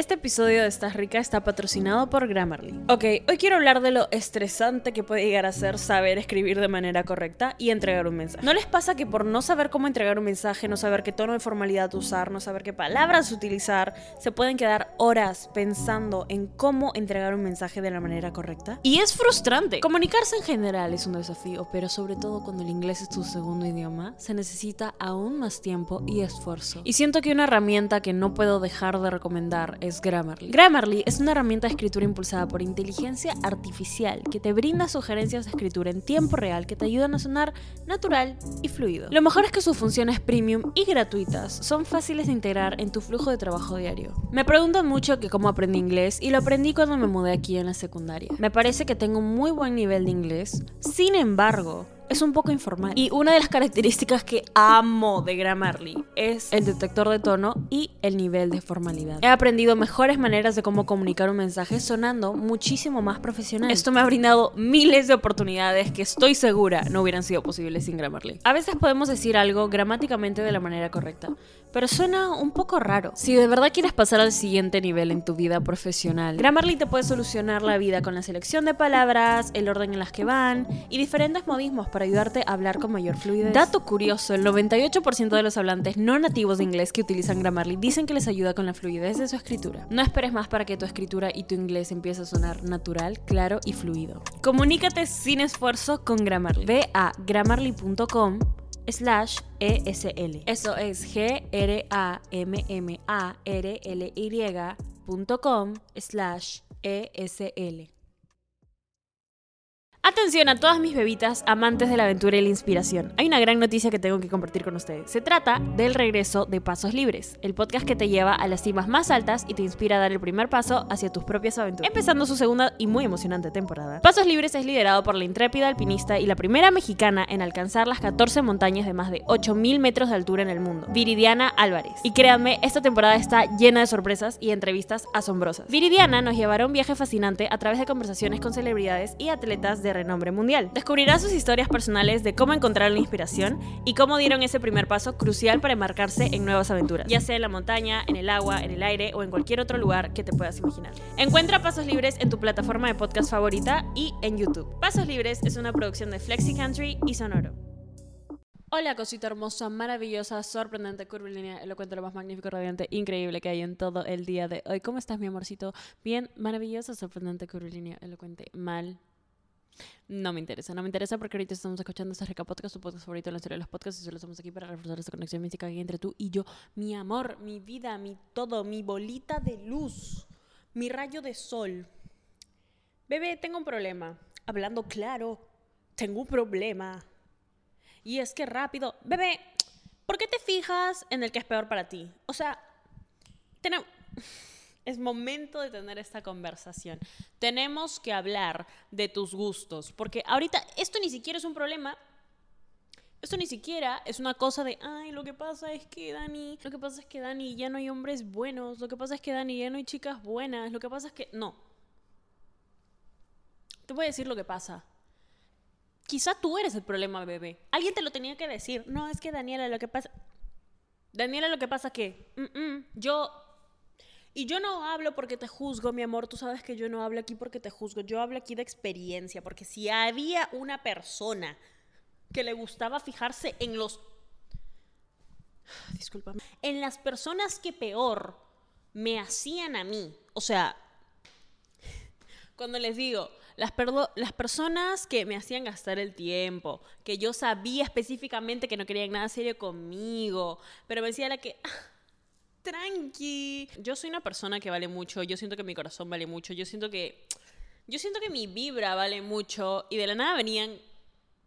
Este episodio de Estás Rica está patrocinado por Grammarly. Ok, hoy quiero hablar de lo estresante que puede llegar a ser saber escribir de manera correcta y entregar un mensaje. ¿No les pasa que por no saber cómo entregar un mensaje, no saber qué tono de formalidad usar, no saber qué palabras utilizar, se pueden quedar horas pensando en cómo entregar un mensaje de la manera correcta? Y es frustrante. Comunicarse en general es un desafío, pero sobre todo cuando el inglés es tu segundo idioma, se necesita aún más tiempo y esfuerzo. Y siento que una herramienta que no puedo dejar de recomendar es Grammarly. Grammarly es una herramienta de escritura impulsada por inteligencia artificial que te brinda sugerencias de escritura en tiempo real que te ayudan a sonar natural y fluido. Lo mejor es que sus funciones premium y gratuitas son fáciles de integrar en tu flujo de trabajo diario. Me preguntan mucho que cómo aprendí inglés y lo aprendí cuando me mudé aquí en la secundaria. Me parece que tengo un muy buen nivel de inglés, sin embargo, es un poco informal. Y una de las características que amo de Grammarly es el detector de tono y el nivel de formalidad. He aprendido mejores maneras de cómo comunicar un mensaje sonando muchísimo más profesional. Esto me ha brindado miles de oportunidades que estoy segura no hubieran sido posibles sin Grammarly. A veces podemos decir algo gramáticamente de la manera correcta, pero suena un poco raro. Si de verdad quieres pasar al siguiente nivel en tu vida profesional, Grammarly te puede solucionar la vida con la selección de palabras, el orden en las que van y diferentes modismos para ayudarte a hablar con mayor fluidez. Dato curioso, el 98% de los hablantes no nativos de inglés que utilizan Grammarly dicen que les ayuda con la fluidez de su escritura. No esperes más para que tu escritura y tu inglés empiece a sonar natural, claro y fluido. Comunícate sin esfuerzo con Grammarly. Ve a grammarly.com slash ESL. Eso es G-R-A-M-M-A-R-L-Y.com slash ESL. Atención a todas mis bebitas amantes de la aventura y la inspiración. Hay una gran noticia que tengo que compartir con ustedes. Se trata del regreso de Pasos Libres, el podcast que te lleva a las cimas más altas y te inspira a dar el primer paso hacia tus propias aventuras. Empezando su segunda y muy emocionante temporada. Pasos Libres es liderado por la intrépida alpinista y la primera mexicana en alcanzar las 14 montañas de más de 8000 metros de altura en el mundo, Viridiana Álvarez. Y créanme, esta temporada está llena de sorpresas y entrevistas asombrosas. Viridiana nos llevará un viaje fascinante a través de conversaciones con celebridades y atletas de renombre mundial. Descubrirás sus historias personales de cómo encontrar la inspiración y cómo dieron ese primer paso crucial para embarcarse en nuevas aventuras, ya sea en la montaña, en el agua, en el aire o en cualquier otro lugar que te puedas imaginar. Encuentra Pasos Libres en tu plataforma de podcast favorita y en YouTube. Pasos Libres es una producción de Flexi Country y Sonoro. Hola, cosita hermosa, maravillosa, sorprendente, curvilínea, elocuente, lo más magnífico, radiante, increíble que hay en todo el día de hoy. ¿Cómo estás, mi amorcito? Bien, maravillosa, sorprendente, curvilínea, elocuente, mal, no me interesa, no me interesa porque ahorita estamos escuchando este Rica Podcast, tu podcast favorito en la historia de los podcasts y solo estamos aquí para reforzar esta conexión mística entre tú y yo. Mi amor, mi vida, mi todo, mi bolita de luz, mi rayo de sol. Bebé, tengo un problema. Hablando claro, tengo un problema. Y es que rápido, bebé, ¿por qué te fijas en el que es peor para ti? O sea, tenemos... Es momento de tener esta conversación. Tenemos que hablar de tus gustos, porque ahorita esto ni siquiera es un problema. Esto ni siquiera es una cosa de, ay, lo que pasa es que Dani, lo que pasa es que Dani ya no hay hombres buenos, lo que pasa es que Dani ya no hay chicas buenas, lo que pasa es que no. Te voy a decir lo que pasa. Quizá tú eres el problema, bebé. Alguien te lo tenía que decir. No, es que Daniela, lo que pasa... Daniela, lo que pasa que mm, mm, yo y yo no hablo porque te juzgo, mi amor, tú sabes que yo no hablo aquí porque te juzgo, yo hablo aquí de experiencia, porque si había una persona que le gustaba fijarse en los... Discúlpame. En las personas que peor me hacían a mí, o sea, cuando les digo, las, las personas que me hacían gastar el tiempo, que yo sabía específicamente que no querían nada serio conmigo, pero me decía la que... Ah, tranqui. Yo soy una persona que vale mucho, yo siento que mi corazón vale mucho, yo siento que yo siento que mi vibra vale mucho y de la nada venían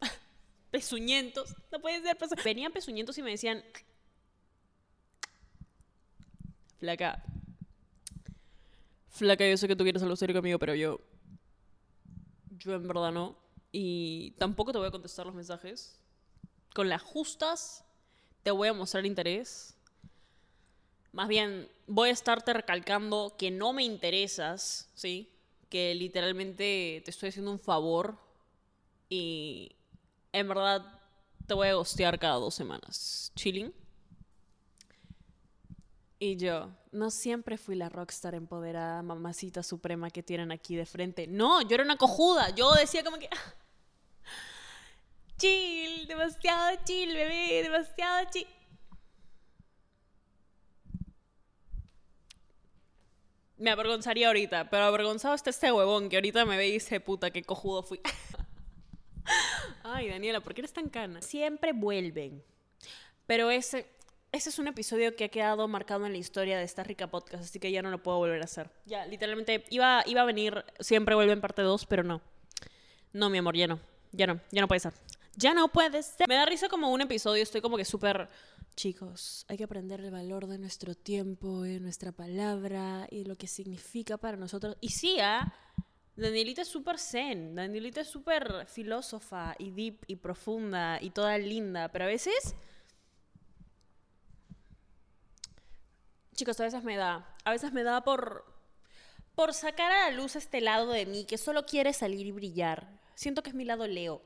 pezuñentos, no puede ser, venían pezuñentos y me decían Flaca. Flaca, yo sé que tú quieres algo conmigo, pero yo yo en verdad no y tampoco te voy a contestar los mensajes. Con las justas te voy a mostrar interés más bien, voy a estarte recalcando que no me interesas, ¿sí? Que literalmente te estoy haciendo un favor y en verdad te voy a gostear cada dos semanas. Chilling. Y yo, no siempre fui la rockstar empoderada, mamacita suprema que tienen aquí de frente. No, yo era una cojuda. Yo decía como que... chill, demasiado chill, bebé, demasiado chill. Me avergonzaría ahorita, pero avergonzado está este huevón que ahorita me ve y dice, puta, qué cojudo fui. Ay, Daniela, ¿por qué eres tan cana? Siempre vuelven. Pero ese, ese es un episodio que ha quedado marcado en la historia de esta rica podcast, así que ya no lo puedo volver a hacer. Ya, literalmente, iba, iba a venir, siempre vuelve en parte 2, pero no. No, mi amor, ya no. Ya no, ya no puede ser. Ya no puede ser. Me da risa como un episodio, estoy como que súper... Chicos, hay que aprender el valor de nuestro tiempo y de nuestra palabra y lo que significa para nosotros. Y sí, ¿ah? Danielita es súper zen, Danielita es súper filósofa y deep y profunda y toda linda, pero a veces... Chicos, a veces me da, a veces me da por, por sacar a la luz este lado de mí que solo quiere salir y brillar. Siento que es mi lado Leo.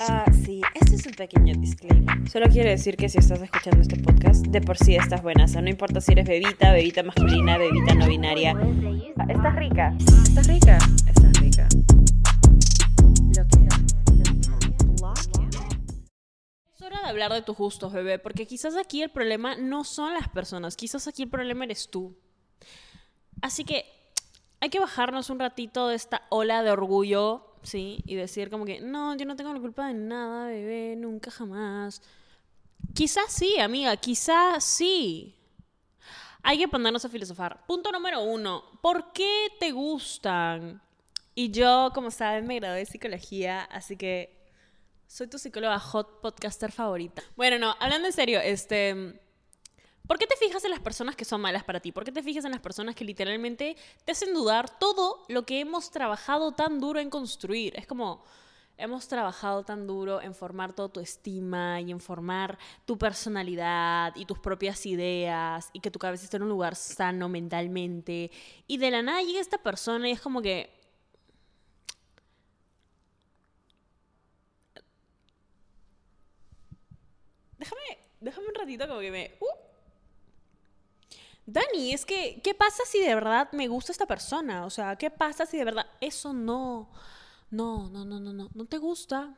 Ah, sí, este es un pequeño disclaimer. Solo quiero decir que si estás escuchando este podcast, de por sí estás buena. O sea, no importa si eres bebita, bebita masculina, bebita no binaria. Ah, estás rica. Estás rica. Estás rica. Lo que es hora de hablar de tus gustos, bebé, porque quizás aquí el problema no son las personas, quizás aquí el problema eres tú. Así que hay que bajarnos un ratito de esta ola de orgullo, ¿sí? Y decir como que, no, yo no tengo la culpa de nada, bebé, nunca jamás. Quizás sí, amiga, quizás sí. Hay que ponernos a filosofar. Punto número uno, ¿por qué te gustan? Y yo, como saben, me gradué de psicología, así que soy tu psicóloga hot podcaster favorita. Bueno, no, hablando en serio, este ¿Por qué te fijas en las personas que son malas para ti? ¿Por qué te fijas en las personas que literalmente te hacen dudar todo lo que hemos trabajado tan duro en construir? Es como, hemos trabajado tan duro en formar toda tu estima y en formar tu personalidad y tus propias ideas y que tu cabeza esté en un lugar sano mentalmente. Y de la nada llega esta persona y es como que... Déjame, déjame un ratito como que me... Uh, Dani, es que, ¿qué pasa si de verdad me gusta esta persona? O sea, ¿qué pasa si de verdad eso no, no, no, no, no, no, no te gusta?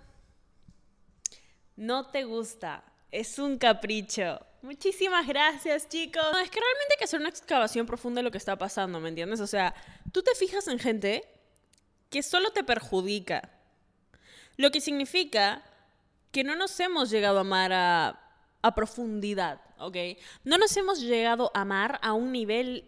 No te gusta. Es un capricho. Muchísimas gracias, chicos. No, es que realmente hay que hacer una excavación profunda de lo que está pasando, ¿me entiendes? O sea, tú te fijas en gente que solo te perjudica. Lo que significa que no nos hemos llegado a amar a, a profundidad. ¿ok? No nos hemos llegado a amar a un nivel,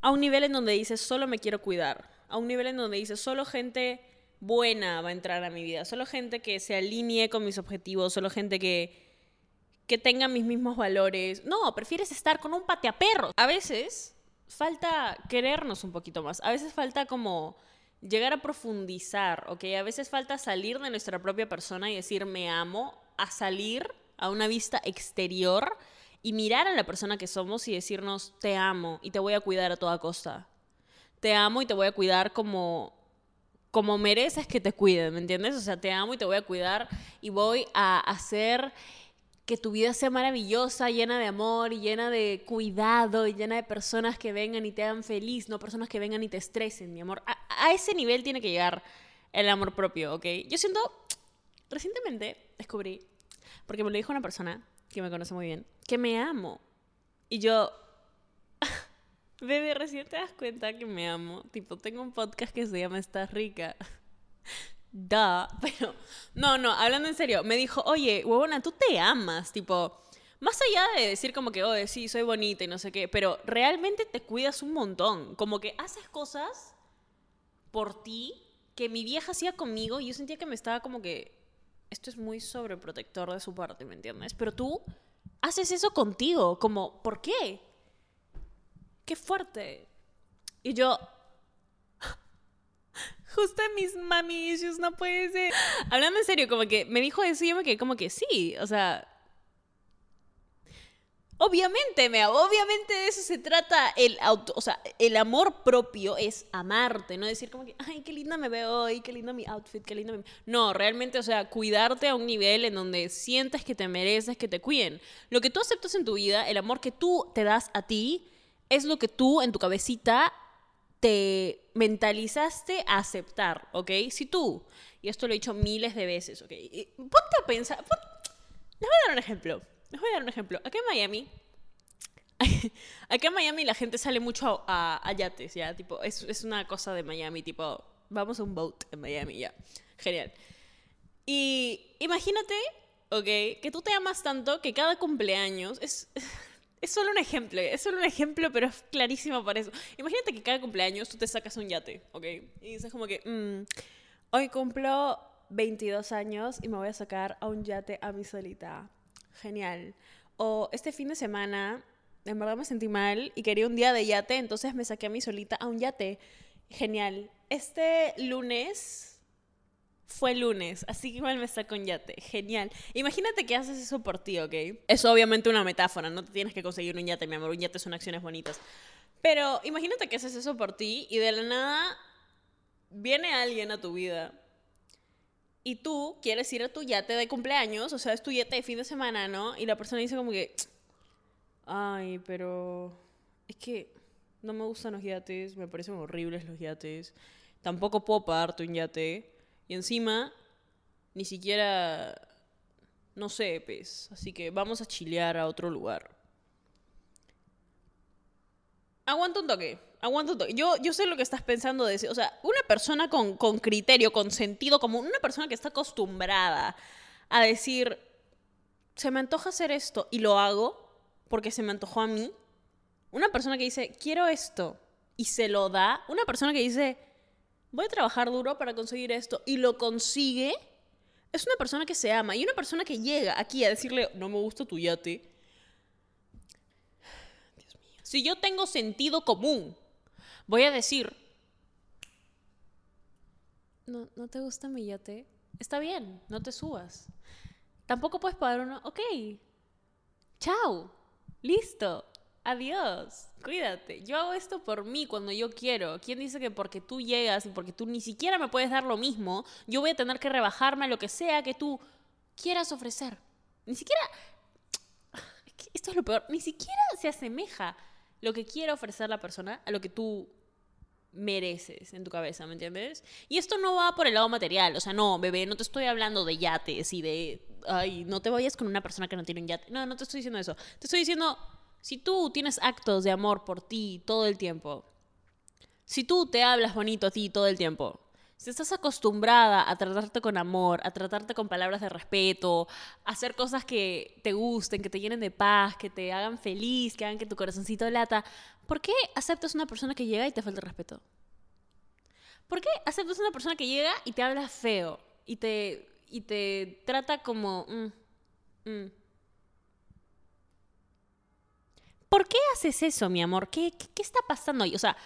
a un nivel en donde dices, solo me quiero cuidar, a un nivel en donde dices, solo gente buena va a entrar a mi vida, solo gente que se alinee con mis objetivos, solo gente que, que tenga mis mismos valores. No, prefieres estar con un pateaperro. A veces falta querernos un poquito más, a veces falta como llegar a profundizar, ¿ok? A veces falta salir de nuestra propia persona y decir me amo, a salir a una vista exterior y mirar a la persona que somos y decirnos, te amo y te voy a cuidar a toda costa. Te amo y te voy a cuidar como, como mereces que te cuiden, ¿me entiendes? O sea, te amo y te voy a cuidar y voy a hacer que tu vida sea maravillosa, llena de amor y llena de cuidado y llena de personas que vengan y te hagan feliz, no personas que vengan y te estresen, mi amor. A, a ese nivel tiene que llegar el amor propio, ¿ok? Yo siento, recientemente descubrí porque me lo dijo una persona que me conoce muy bien, que me amo. Y yo, bebé, recién te das cuenta que me amo. Tipo, tengo un podcast que se llama Estás rica. da, pero no, no, hablando en serio, me dijo, oye, huevona, tú te amas, tipo, más allá de decir como que, oye, sí, soy bonita y no sé qué, pero realmente te cuidas un montón, como que haces cosas por ti que mi vieja hacía conmigo y yo sentía que me estaba como que esto es muy sobreprotector de su parte, ¿me entiendes? Pero tú haces eso contigo, como, ¿por qué? Qué fuerte. Y yo, justo mis mami issues, no puede ser. Hablando en serio, como que me dijo eso y yo me quedé como que sí, o sea, Obviamente, me, obviamente de eso se trata el auto, o sea, el amor propio es amarte, no decir como que, ay, qué linda me veo hoy, qué lindo mi outfit, qué lindo mi... No, realmente, o sea, cuidarte a un nivel en donde sientes que te mereces que te cuiden. Lo que tú aceptas en tu vida, el amor que tú te das a ti, es lo que tú en tu cabecita te mentalizaste a aceptar, ¿ok? Si tú, y esto lo he dicho miles de veces, ¿ok? Ponte a pensar, les voy a dar un ejemplo. Les voy a dar un ejemplo. Aquí en Miami, aquí en Miami la gente sale mucho a, yates, ¿ya? Tipo, es, es, una cosa de Miami, tipo, vamos a un boat en Miami, ya. Genial. Y imagínate, ¿ok? Que tú te amas tanto que cada cumpleaños es... Es solo un ejemplo, es solo un ejemplo, pero es clarísimo para eso. Imagínate que cada cumpleaños tú te sacas un yate, ¿ok? Y dices como que, mm, hoy cumplo 22 años y me voy a sacar a un yate a mi solita genial. O este fin de semana, en verdad me sentí mal y quería un día de yate, entonces me saqué a mí solita a un yate. Genial. Este lunes fue lunes, así que igual me saco un yate. Genial. Imagínate que haces eso por ti, ¿ok? Es obviamente una metáfora, no te tienes que conseguir un yate, mi amor. Un yate son acciones bonitas. Pero imagínate que haces eso por ti y de la nada viene alguien a tu vida y tú quieres ir a tu yate de cumpleaños, o sea, es tu yate de fin de semana, ¿no? Y la persona dice como que, ay, pero es que no me gustan los yates, me parecen horribles los yates, tampoco puedo pagarte un yate, y encima, ni siquiera, no sé, pues, así que vamos a chilear a otro lugar. Aguanta un toque aguanta Yo, yo sé lo que estás pensando de O sea, una persona con, con criterio, con sentido como una persona que está acostumbrada a decir, se me antoja hacer esto y lo hago porque se me antojó a mí. Una persona que dice, quiero esto y se lo da. Una persona que dice, voy a trabajar duro para conseguir esto y lo consigue. Es una persona que se ama y una persona que llega aquí a decirle, no me gusta tu yate. Si yo tengo sentido común voy a decir, no, no te gusta mi yate, está bien, no te subas. Tampoco puedes pagar uno, ok, chao, listo, adiós, cuídate. Yo hago esto por mí cuando yo quiero. ¿Quién dice que porque tú llegas y porque tú ni siquiera me puedes dar lo mismo, yo voy a tener que rebajarme a lo que sea que tú quieras ofrecer? Ni siquiera... Esto es lo peor, ni siquiera se asemeja lo que quiere ofrecer la persona a lo que tú mereces en tu cabeza, ¿me entiendes? Y esto no va por el lado material, o sea, no, bebé, no te estoy hablando de yates y de, ay, no te vayas con una persona que no tiene un yate. No, no te estoy diciendo eso. Te estoy diciendo, si tú tienes actos de amor por ti todo el tiempo, si tú te hablas bonito a ti todo el tiempo, si estás acostumbrada a tratarte con amor, a tratarte con palabras de respeto, a hacer cosas que te gusten, que te llenen de paz, que te hagan feliz, que hagan que tu corazoncito lata, ¿por qué aceptas una persona que llega y te falta respeto? ¿Por qué aceptas una persona que llega y te habla feo y te, y te trata como... Mm, mm? ¿Por qué haces eso, mi amor? ¿Qué, qué, qué está pasando ahí? O sea,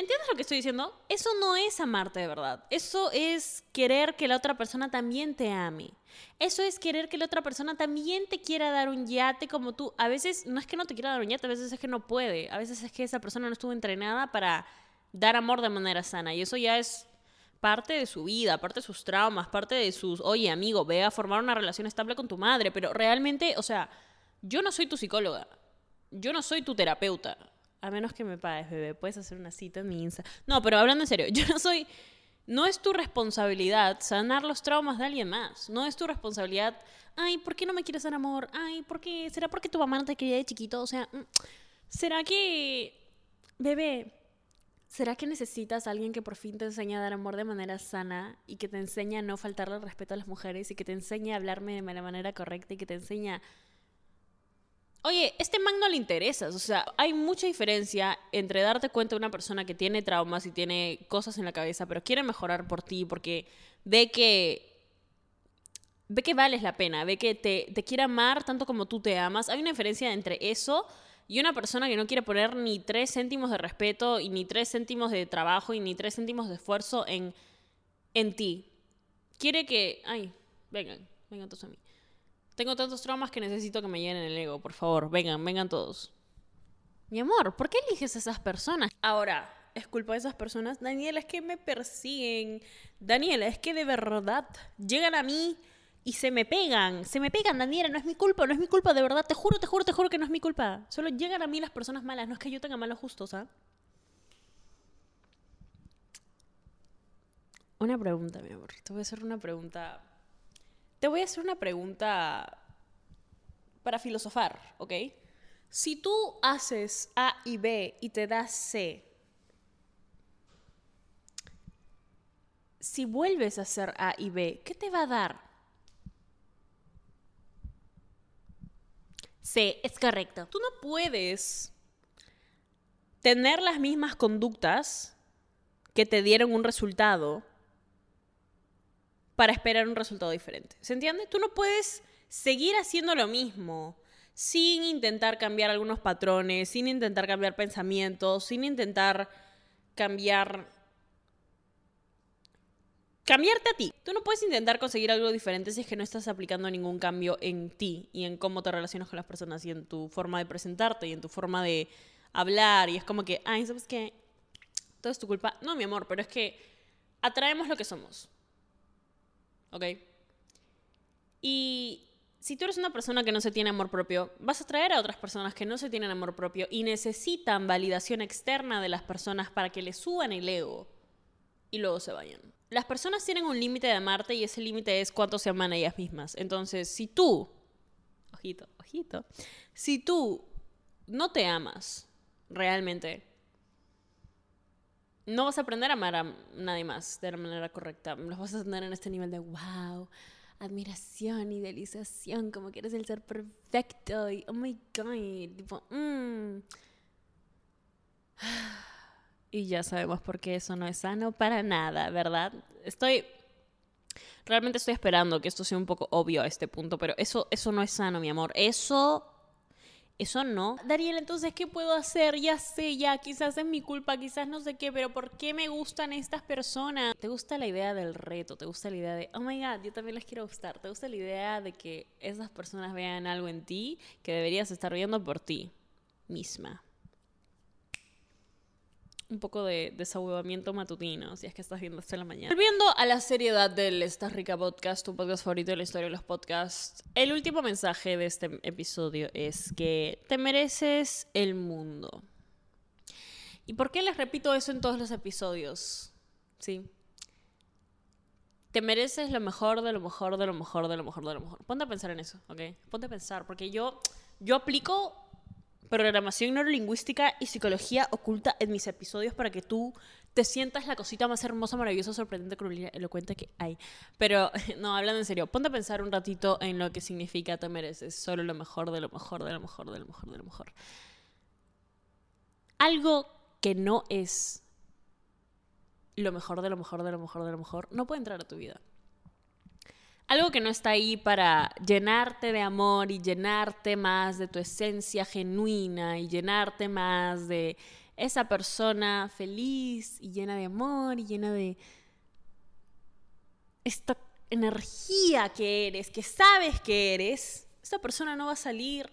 ¿Entiendes lo que estoy diciendo? Eso no es amarte de verdad. Eso es querer que la otra persona también te ame. Eso es querer que la otra persona también te quiera dar un yate como tú. A veces no es que no te quiera dar un yate, a veces es que no puede. A veces es que esa persona no estuvo entrenada para dar amor de manera sana. Y eso ya es parte de su vida, parte de sus traumas, parte de sus, oye amigo, ve a formar una relación estable con tu madre. Pero realmente, o sea, yo no soy tu psicóloga. Yo no soy tu terapeuta a menos que me pagues, bebé, puedes hacer una cita en mi Insta. No, pero hablando en serio, yo no soy... No es tu responsabilidad sanar los traumas de alguien más. No es tu responsabilidad, ay, ¿por qué no me quieres dar amor? Ay, ¿por qué? ¿Será porque tu mamá no te quería de chiquito? O sea, mm, ¿será que, bebé, ¿será que necesitas a alguien que por fin te enseñe a dar amor de manera sana y que te enseñe a no faltarle respeto a las mujeres y que te enseñe a hablarme de la manera correcta y que te enseñe Oye, este man no le interesa. O sea, hay mucha diferencia entre darte cuenta de una persona que tiene traumas y tiene cosas en la cabeza, pero quiere mejorar por ti porque ve que. Ve que vales la pena, ve que te, te quiere amar tanto como tú te amas. Hay una diferencia entre eso y una persona que no quiere poner ni tres céntimos de respeto y ni tres céntimos de trabajo y ni tres céntimos de esfuerzo en, en ti. Quiere que. Ay, vengan, vengan todos a mí Tengo tantos traumas que necesito que me llenen el ego. Por favor, vengan, vengan todos. Mi amor, ¿por qué eliges a esas personas? Ahora, ¿es culpa de esas personas? Daniela, es que me persiguen. Daniela, es que de verdad llegan a mí y se me pegan. Se me pegan, Daniela, no es mi culpa, no es mi culpa, de verdad. Te juro, te juro, te juro que no es mi culpa. Solo llegan a mí las personas malas. No es que yo tenga malos justos, ¿ah? Una pregunta, mi amor. Te voy a hacer una pregunta. Te voy a hacer una pregunta para filosofar, ¿ok? Si tú haces A y B y te das C, si vuelves a hacer A y B, ¿qué te va a dar? C, es correcto. Tú no puedes tener las mismas conductas que te dieron un resultado para esperar un resultado diferente. ¿Se entiende? Tú no puedes seguir haciendo lo mismo sin intentar cambiar algunos patrones, sin intentar cambiar pensamientos, sin intentar cambiar cambiarte a ti. Tú no puedes intentar conseguir algo diferente si es que no estás aplicando ningún cambio en ti y en cómo te relacionas con las personas y en tu forma de presentarte y en tu forma de hablar y es como que, ay, ¿sabes qué? Todo es tu culpa. No, mi amor, pero es que atraemos lo que somos. ¿Ok? Y si tú eres una persona que no se tiene amor propio, vas a traer a otras personas que no se tienen amor propio y necesitan validación externa de las personas para que les suban el ego y luego se vayan. Las personas tienen un límite de amarte y ese límite es cuánto se aman a ellas mismas. Entonces, si tú, ojito, ojito, si tú no te amas realmente, no vas a aprender a amar a nadie más de la manera correcta. Los vas a tener en este nivel de wow, admiración, idealización, como que eres el ser perfecto y oh my god, tipo, mm. Y ya sabemos por qué eso no es sano para nada, ¿verdad? Estoy realmente estoy esperando que esto sea un poco obvio a este punto, pero eso eso no es sano, mi amor. Eso eso no. Dariel, entonces, ¿qué puedo hacer? Ya sé, ya, quizás es mi culpa, quizás no sé qué, pero ¿por qué me gustan estas personas? ¿Te gusta la idea del reto? ¿Te gusta la idea de, oh my god, yo también les quiero gustar? ¿Te gusta la idea de que esas personas vean algo en ti que deberías estar viendo por ti misma? Un poco de desahuevamiento matutino, si es que estás viendo esto en la mañana. Volviendo a la seriedad del Estás Rica Podcast, tu podcast favorito de la historia de los podcasts, el último mensaje de este episodio es que te mereces el mundo. ¿Y por qué les repito eso en todos los episodios? Sí. Te mereces lo mejor de lo mejor de lo mejor de lo mejor de lo mejor. Ponte a pensar en eso, ¿ok? Ponte a pensar, porque yo, yo aplico programación neurolingüística y psicología oculta en mis episodios para que tú te sientas la cosita más hermosa, maravillosa, sorprendente, cruel elocuente que hay. Pero no, hablando en serio, ponte a pensar un ratito en lo que significa te mereces solo lo mejor, de lo mejor, de lo mejor, de lo mejor, de lo mejor. Algo que no es lo mejor, de lo mejor, de lo mejor, de lo mejor, no puede entrar a tu vida algo que no está ahí para llenarte de amor y llenarte más de tu esencia genuina y llenarte más de esa persona feliz y llena de amor y llena de esta energía que eres, que sabes que eres, esta persona no va a salir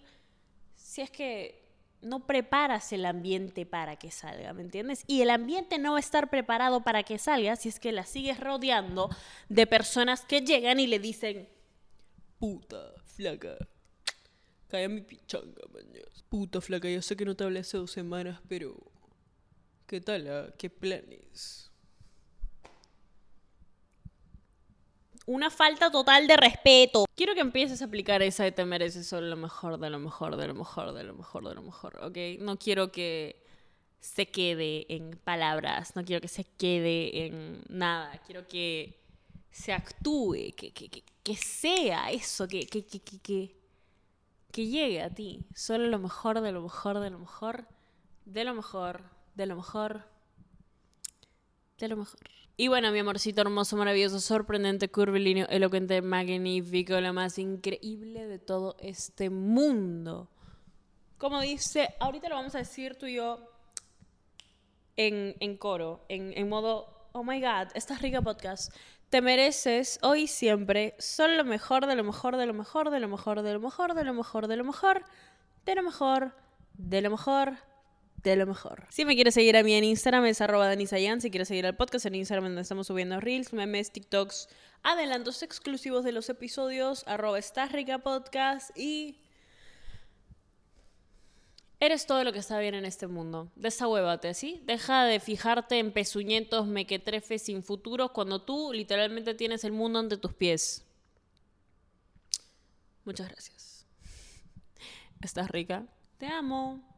si es que no preparas el ambiente para que salga, ¿me entiendes? Y el ambiente no va a estar preparado para que salga si es que la sigues rodeando de personas que llegan y le dicen, puta, flaca, calla mi pichanga, mañas. Puta, flaca, yo sé que no te hablé hace dos semanas, pero... ¿Qué tal? Ah? ¿Qué planes? Una falta total de respeto. Quiero que empieces a aplicar esa de te mereces solo lo mejor, de lo mejor, de lo mejor, de lo mejor, de lo mejor, ¿ok? No quiero que se quede en palabras, no quiero que se quede en nada, quiero que se actúe, que, que, que, que sea eso, que, que, que, que, que llegue a ti. Solo lo mejor, de lo mejor, de lo mejor, de lo mejor, de lo mejor, de lo mejor. Y bueno, mi amorcito hermoso, maravilloso, sorprendente, curvilíneo, elocuente, magnífico, lo más increíble de todo este mundo. Como dice, ahorita lo vamos a decir tú y yo en, coro, en, en modo oh my god, estás rica podcast. Te mereces hoy y siempre solo lo mejor de lo mejor de lo mejor de lo mejor de lo mejor de lo mejor de lo mejor de lo mejor de lo mejor de lo mejor. Si me quieres seguir a mí en Instagram es arroba danisayan. Si quieres seguir al podcast en Instagram donde estamos subiendo reels, memes, TikToks, adelantos exclusivos de los episodios, arroba estás rica podcast y Eres todo lo que está bien en este mundo. Desahuévate, ¿sí? Deja de fijarte en pezuñentos, mequetrefes sin futuros cuando tú literalmente tienes el mundo ante tus pies. Muchas gracias. Estás rica. Te amo.